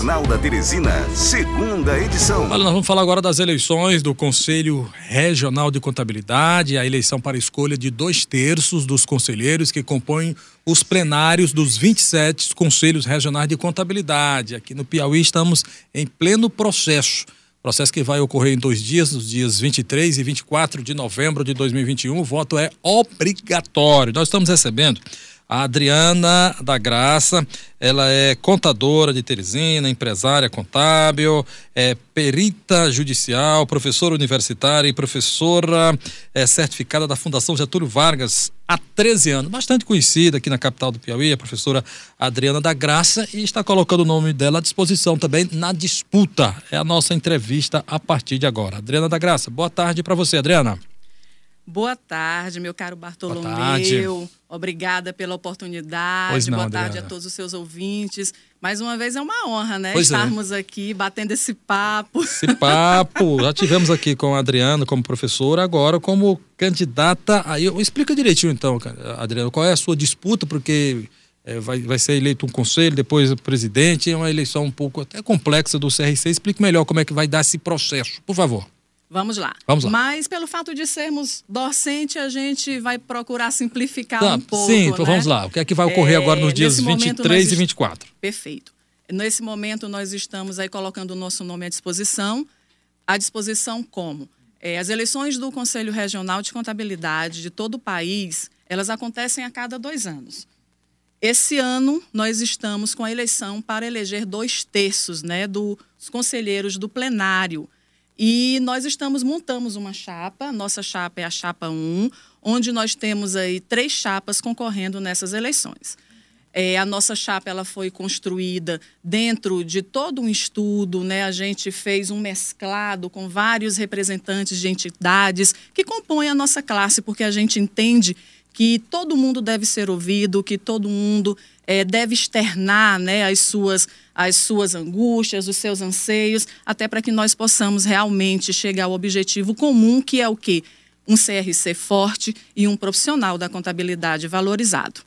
Jornal da Teresina, segunda edição. Olha, nós vamos falar agora das eleições do Conselho Regional de Contabilidade, a eleição para escolha de dois terços dos conselheiros que compõem os plenários dos 27 Conselhos Regionais de Contabilidade. Aqui no Piauí estamos em pleno processo. Processo que vai ocorrer em dois dias, nos dias 23 e 24 de novembro de 2021. O voto é obrigatório. Nós estamos recebendo a Adriana da Graça, ela é contadora de Teresina, empresária contábil, é perita judicial, professora universitária e professora é, certificada da Fundação Getúlio Vargas há 13 anos. Bastante conhecida aqui na capital do Piauí, a professora Adriana da Graça, e está colocando o nome dela à disposição também na disputa. É a nossa entrevista a partir de agora. Adriana da Graça, boa tarde para você, Adriana. Boa tarde, meu caro Bartolomeu. Boa tarde. Obrigada pela oportunidade. Pois não, Boa tarde Adriana. a todos os seus ouvintes. Mais uma vez é uma honra, né? Pois é. Estarmos é. aqui batendo esse papo. Esse papo. Já tivemos aqui com a Adriana como professora, agora como candidata. Aí eu explica direitinho então, Adriana, qual é a sua disputa, porque é, vai, vai ser eleito um conselho, depois o presidente. É uma eleição um pouco até complexa do CRC. Explique melhor como é que vai dar esse processo, por favor. Vamos lá. Vamos lá. Mas pelo fato de sermos docente, a gente vai procurar simplificar tá, um pouco. Sim, então né? vamos lá. O que é que vai ocorrer é, agora nos dias 23 nós... e 24? Perfeito. Nesse momento, nós estamos aí colocando o nosso nome à disposição. À disposição como? É, as eleições do Conselho Regional de Contabilidade de todo o país, elas acontecem a cada dois anos. Esse ano, nós estamos com a eleição para eleger dois terços né, dos conselheiros do plenário e nós estamos, montamos uma chapa, nossa chapa é a chapa 1, onde nós temos aí três chapas concorrendo nessas eleições. É, a nossa chapa ela foi construída dentro de todo um estudo, né? A gente fez um mesclado com vários representantes de entidades que compõem a nossa classe, porque a gente entende que todo mundo deve ser ouvido, que todo mundo é, deve externar né, as, suas, as suas angústias, os seus anseios, até para que nós possamos realmente chegar ao objetivo comum, que é o quê? Um CRC forte e um profissional da contabilidade valorizado.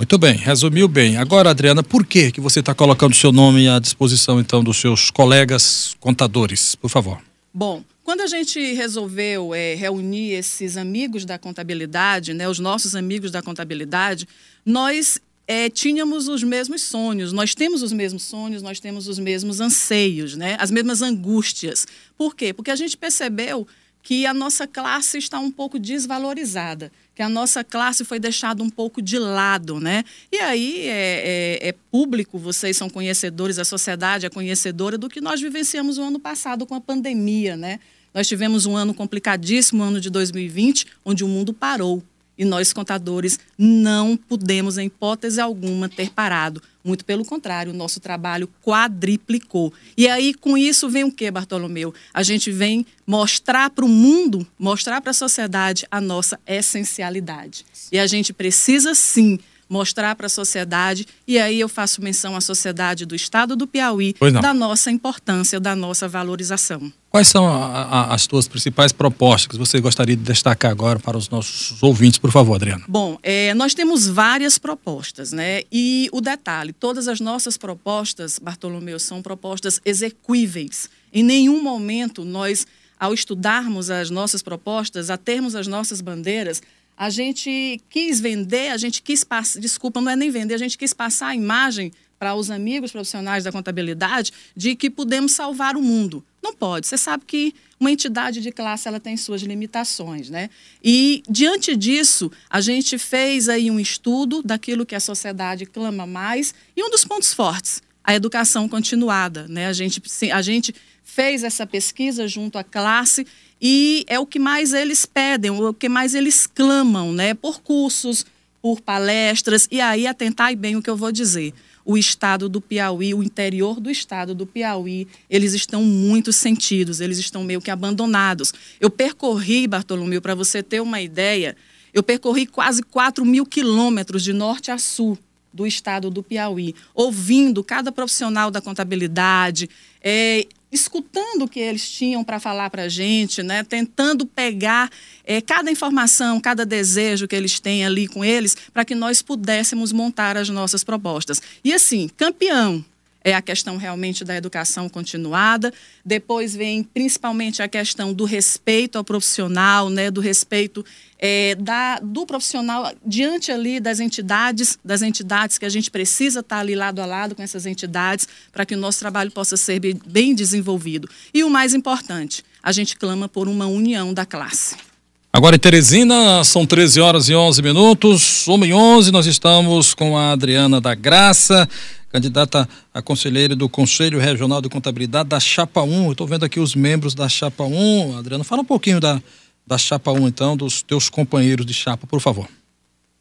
Muito bem, resumiu bem. Agora, Adriana, por que, que você está colocando o seu nome à disposição, então, dos seus colegas contadores? Por favor. Bom, quando a gente resolveu é, reunir esses amigos da contabilidade, né, os nossos amigos da contabilidade, nós é, tínhamos os mesmos sonhos, nós temos os mesmos sonhos, nós temos os mesmos anseios, né? as mesmas angústias. Por quê? Porque a gente percebeu que a nossa classe está um pouco desvalorizada, que a nossa classe foi deixada um pouco de lado, né? E aí é, é, é, público, vocês são conhecedores, a sociedade é conhecedora do que nós vivenciamos o ano passado com a pandemia, né? Nós tivemos um ano complicadíssimo, ano de 2020, onde o mundo parou. E nós, contadores, não podemos, em hipótese alguma, ter parado. Muito pelo contrário, o nosso trabalho quadriplicou. E aí, com isso, vem o que, Bartolomeu? A gente vem mostrar para o mundo, mostrar para a sociedade a nossa essencialidade. E a gente precisa, sim, mostrar para a sociedade, e aí eu faço menção à sociedade do estado do Piauí, da nossa importância, da nossa valorização. Quais são a, a, as tuas principais propostas que você gostaria de destacar agora para os nossos ouvintes, por favor, Adriana? Bom, é, nós temos várias propostas, né? E o detalhe, todas as nossas propostas, Bartolomeu, são propostas execuíveis. Em nenhum momento nós, ao estudarmos as nossas propostas, a termos as nossas bandeiras, a gente quis vender, a gente quis passar, desculpa, não é nem vender, a gente quis passar a imagem para os amigos profissionais da contabilidade de que podemos salvar o mundo. Não pode. Você sabe que uma entidade de classe ela tem suas limitações, né? E diante disso, a gente fez aí um estudo daquilo que a sociedade clama mais e um dos pontos fortes, a educação continuada, né? A gente a gente fez essa pesquisa junto à classe e é o que mais eles pedem, o que mais eles clamam, né? Por cursos, por palestras, e aí atentai bem o que eu vou dizer. O estado do Piauí, o interior do estado do Piauí, eles estão muito sentidos, eles estão meio que abandonados. Eu percorri, Bartolomeu, para você ter uma ideia, eu percorri quase 4 mil quilômetros de norte a sul do estado do Piauí, ouvindo cada profissional da contabilidade, é, escutando o que eles tinham para falar para a gente, né? tentando pegar é, cada informação, cada desejo que eles têm ali com eles, para que nós pudéssemos montar as nossas propostas. E assim, campeão é a questão realmente da educação continuada. Depois vem principalmente a questão do respeito ao profissional, né, do respeito é, da, do profissional diante ali das entidades, das entidades que a gente precisa estar ali lado a lado com essas entidades para que o nosso trabalho possa ser bem desenvolvido. E o mais importante, a gente clama por uma união da classe. Agora em Teresina, são 13 horas e 11 minutos, 1 e 11, nós estamos com a Adriana da Graça, candidata a conselheira do Conselho Regional de Contabilidade da Chapa 1. Estou vendo aqui os membros da Chapa 1. Adriana, fala um pouquinho da, da Chapa 1, então, dos teus companheiros de chapa, por favor.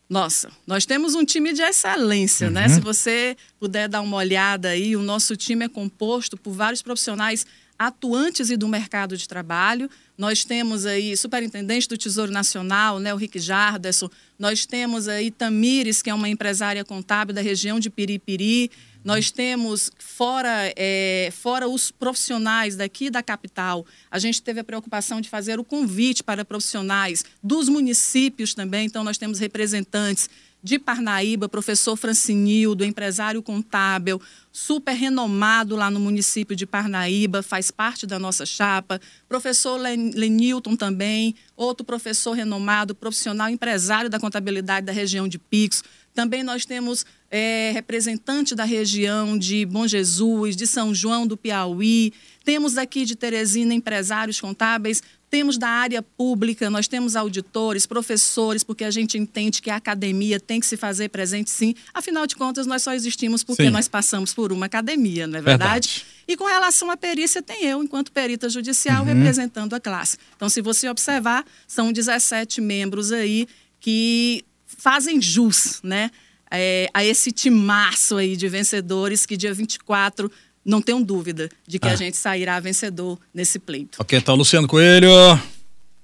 Nossa, nós temos um time de excelência, né? uhum. né? Se você puder dar uma olhada aí, o nosso time é composto por vários profissionais atuantes e do mercado de trabalho. Nós temos aí superintendente do Tesouro Nacional, né, o Rick Jarderson. Nós temos aí Tamires, que é uma empresária contábil da região de Piripiri. Nós temos, fora, é, fora os profissionais daqui da capital, a gente teve a preocupação de fazer o convite para profissionais dos municípios também. Então, nós temos representantes de Parnaíba, professor Francinildo, empresário contábil, super renomado lá no município de Parnaíba, faz parte da nossa chapa. Professor Lenilton também, outro professor renomado, profissional empresário da contabilidade da região de Pix. Também nós temos é, representante da região de Bom Jesus, de São João do Piauí. Temos aqui de Teresina empresários contábeis, temos da área pública, nós temos auditores, professores, porque a gente entende que a academia tem que se fazer presente sim. Afinal de contas, nós só existimos porque sim. nós passamos por uma academia, não é verdade? verdade? E com relação à perícia, tem eu, enquanto perita judicial, uhum. representando a classe. Então, se você observar, são 17 membros aí que fazem jus, né? É, a esse timaço aí de vencedores que dia 24 não tenho dúvida de que ah. a gente sairá vencedor nesse pleito. Ok, então, Luciano Coelho.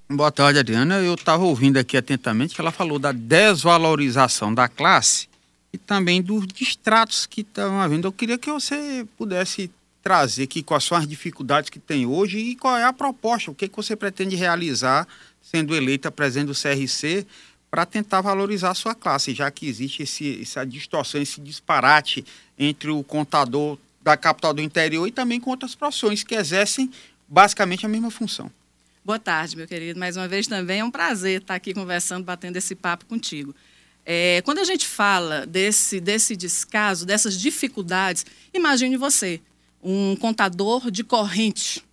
Boa tarde, Adriana. Eu estava ouvindo aqui atentamente que ela falou da desvalorização da classe e também dos distratos que estão havendo. Eu queria que você pudesse trazer aqui quais são as dificuldades que tem hoje e qual é a proposta, o que, que você pretende realizar sendo eleita presidente do CRC para tentar valorizar a sua classe, já que existe esse, essa distorção, esse disparate entre o contador da capital do interior e também com outras profissões que exercem basicamente a mesma função. Boa tarde, meu querido. Mais uma vez também é um prazer estar aqui conversando, batendo esse papo contigo. É, quando a gente fala desse, desse descaso, dessas dificuldades, imagine você, um contador de corrente.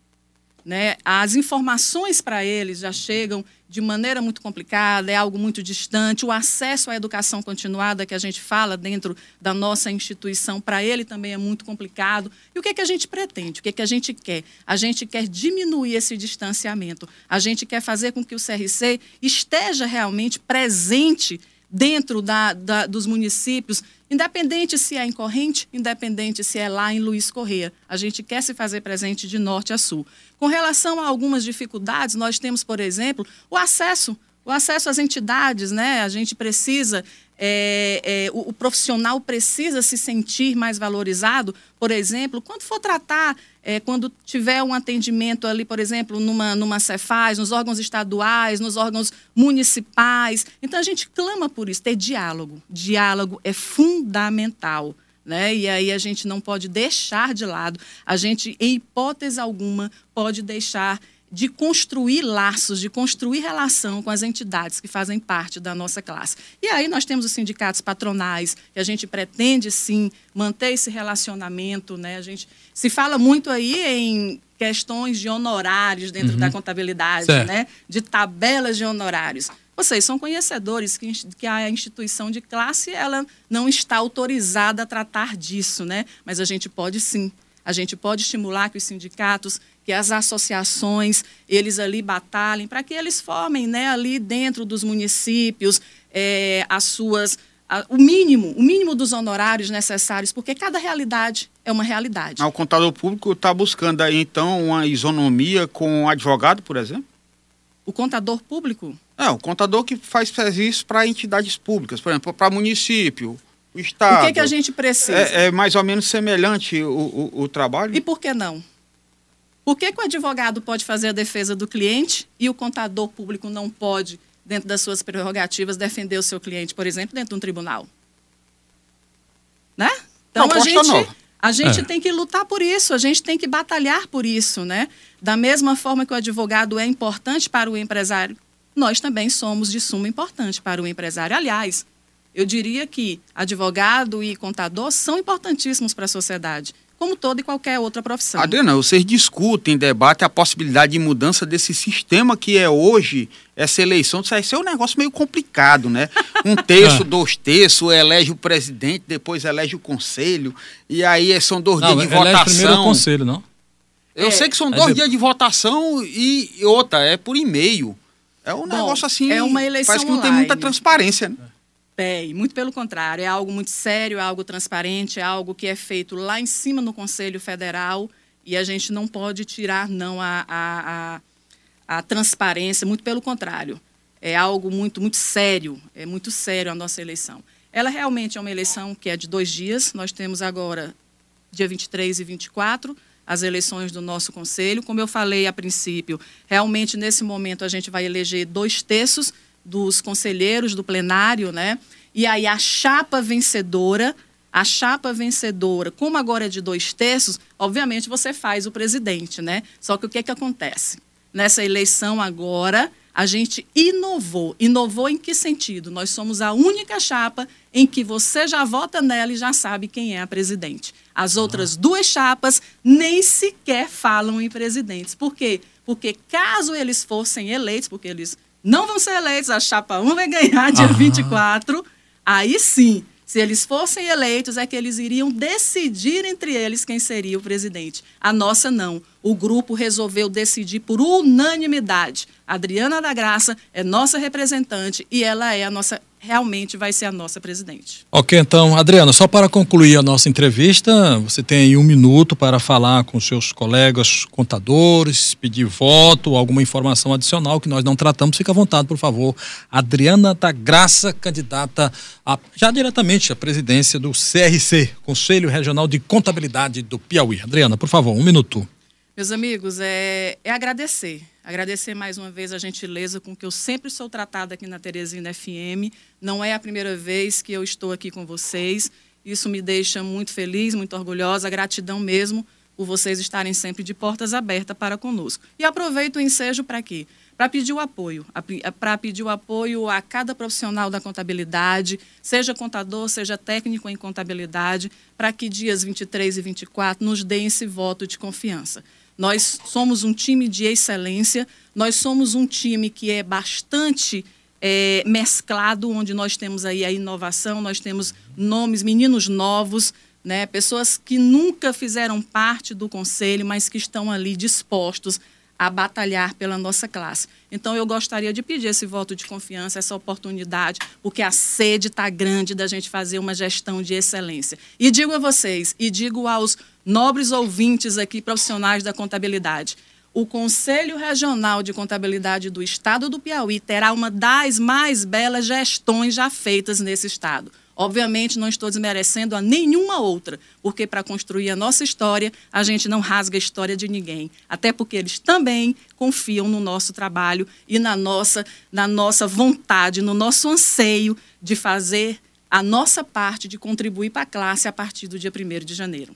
Né? As informações para eles já chegam de maneira muito complicada, é algo muito distante. O acesso à educação continuada que a gente fala dentro da nossa instituição, para ele também é muito complicado. E o que, é que a gente pretende? O que, é que a gente quer? A gente quer diminuir esse distanciamento. A gente quer fazer com que o CRC esteja realmente presente dentro da, da, dos municípios, independente se é em Corrente, independente se é lá em Luiz Correia. A gente quer se fazer presente de norte a sul. Com relação a algumas dificuldades, nós temos, por exemplo, o acesso o acesso às entidades, né? A gente precisa, é, é, o, o, profissional precisa se sentir mais valorizado, por exemplo, quando for tratar, é, quando tiver um atendimento ali, por exemplo, numa, numa Cefaz, nos órgãos estaduais, nos órgãos municipais. Então a gente clama por isso, ter diálogo. Diálogo é fundamental. Né? E aí a gente não pode deixar de lado, a gente, em hipótese alguma, pode deixar de construir laços, de construir relação com as entidades que fazem parte da nossa classe. E aí nós temos os sindicatos patronais, que a gente pretende sim manter esse relacionamento, né? A gente se fala muito aí em questões de honorários dentro uhum. da contabilidade, certo. né? De tabelas de honorários. Vocês são conhecedores que, que a instituição de classe ela não está autorizada a tratar disso, né? Mas a gente pode sim. A gente pode estimular que os sindicatos, que as associações, eles ali batalhem para que eles formem, né, ali dentro dos municípios, é, as suas o mínimo, o mínimo dos honorários necessários, porque cada realidade é uma realidade. O contador público está buscando aí, então, uma isonomia com o advogado, por exemplo? O contador público? É, o contador que faz serviço para entidades públicas, por exemplo, para município, o Estado. O que, que a gente precisa? É, é mais ou menos semelhante o, o, o, trabalho? E por que não? Por que, que o advogado pode fazer a defesa do cliente e o contador público não pode, dentro das suas prerrogativas, defender o seu cliente, por exemplo, dentro de um tribunal? Né? Então, a gente, A gente É. tem que lutar por isso, a gente tem que batalhar por isso, né? Da mesma forma que o advogado é importante para o empresário, nós também somos de suma importância para o empresário. Aliás, eu diria que advogado e contador são importantíssimos para a sociedade, como toda e qualquer outra profissão. Adriana, vocês discutem, debatem a possibilidade de mudança desse sistema que é hoje essa eleição. Isso ser um negócio meio complicado, né? Um terço, Ah. dois terços, elege o presidente, depois elege o conselho, e aí são dois Não, dias de elege primeiro o votação. conselho, não? Eu É. sei que são dois dias de votação e e outra, é por e-mail. É um Bom, negócio assim. é uma eleição Parece que não tem muita transparência, né? Tem, muito pelo contrário, é algo muito sério, é algo transparente, é algo que é feito lá em cima no Conselho Federal e a gente não pode tirar, não, a, a, a, a transparência, muito pelo contrário. É algo muito, muito sério, é muito sério a nossa eleição. Ela realmente é uma eleição que é de dois dias, nós temos agora, dia 23 e 24, as eleições do nosso conselho. Como eu falei a princípio, realmente nesse momento a gente vai eleger dois terços dos conselheiros do plenário, né? E aí a chapa vencedora, a chapa vencedora, como agora é de dois terços, obviamente você faz o presidente, né? Só que o que é que acontece? Nessa eleição agora, a gente inovou. Inovou em que sentido? Nós somos a única chapa em que você já vota nela e já sabe quem é a presidente. As outras duas chapas nem sequer falam em presidentes. Por quê? Porque caso eles fossem eleitos, porque eles não vão ser eleitos, a chapa 1 vai ganhar dia Aham. 24, aí sim, se eles fossem eleitos, é que eles iriam decidir entre eles quem seria o presidente. A nossa não. O grupo resolveu decidir por unanimidade. Adriana da Graça é nossa representante e ela é a nossa, realmente vai ser a nossa presidente. Ok, então, Adriana, só para concluir a nossa entrevista, você tem aí um minuto para falar com seus colegas contadores, pedir voto, alguma informação adicional que nós não tratamos. Fica à vontade, por favor. Adriana da Graça, candidata a, já diretamente à presidência do CRC, Conselho Regional de Contabilidade do Piauí. Adriana, por favor, um minuto. Meus amigos, é, é agradecer. Agradecer mais uma vez a gentileza com que eu sempre sou tratada aqui na Teresina FM. Não é a primeira vez que eu estou aqui com vocês. Isso me deixa muito feliz, muito orgulhosa. Gratidão mesmo por vocês estarem sempre de portas abertas para conosco. E aproveito o ensejo para quê? Para pedir o apoio, para pedir o apoio a cada profissional da contabilidade, seja contador, seja técnico em contabilidade, para que dias 23 e 24 nos deem esse voto de confiança. Nós somos um time de excelência, nós somos um time que é bastante é, mesclado, onde nós temos aí a inovação, nós temos nomes, meninos novos, né, pessoas que nunca fizeram parte do conselho, mas que estão ali dispostos a batalhar pela nossa classe. Então, eu gostaria de pedir esse voto de confiança, essa oportunidade, porque a sede está grande da gente fazer uma gestão de excelência. E digo a vocês, e digo aos nobres ouvintes aqui, profissionais da contabilidade, o Conselho Regional de Contabilidade do Estado do Piauí terá uma das mais belas gestões já feitas nesse estado. Obviamente, não estou desmerecendo a nenhuma outra, porque para construir a nossa história, a gente não rasga a história de ninguém. Até porque eles também confiam no nosso trabalho e na nossa, na nossa vontade, no nosso anseio de fazer a nossa parte, de contribuir para a classe a partir do dia 1 de janeiro.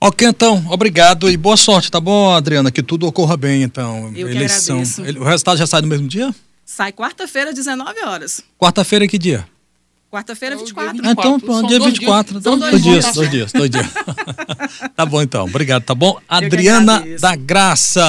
Ok, então, obrigado e boa sorte, tá bom, Adriana? Que tudo ocorra bem, então. Eu que agradeço. Ele- O resultado já sai no mesmo dia? Sai quarta-feira, 19 horas. Quarta-feira, que dia? Quarta-feira, É o dia 24. Ah, então, 24. pronto, São dia dois 24. dias. Então, São dois, dois dias, dias. dois dias, dois dias. tá bom, então. Obrigado, tá bom? Adriana da Graça.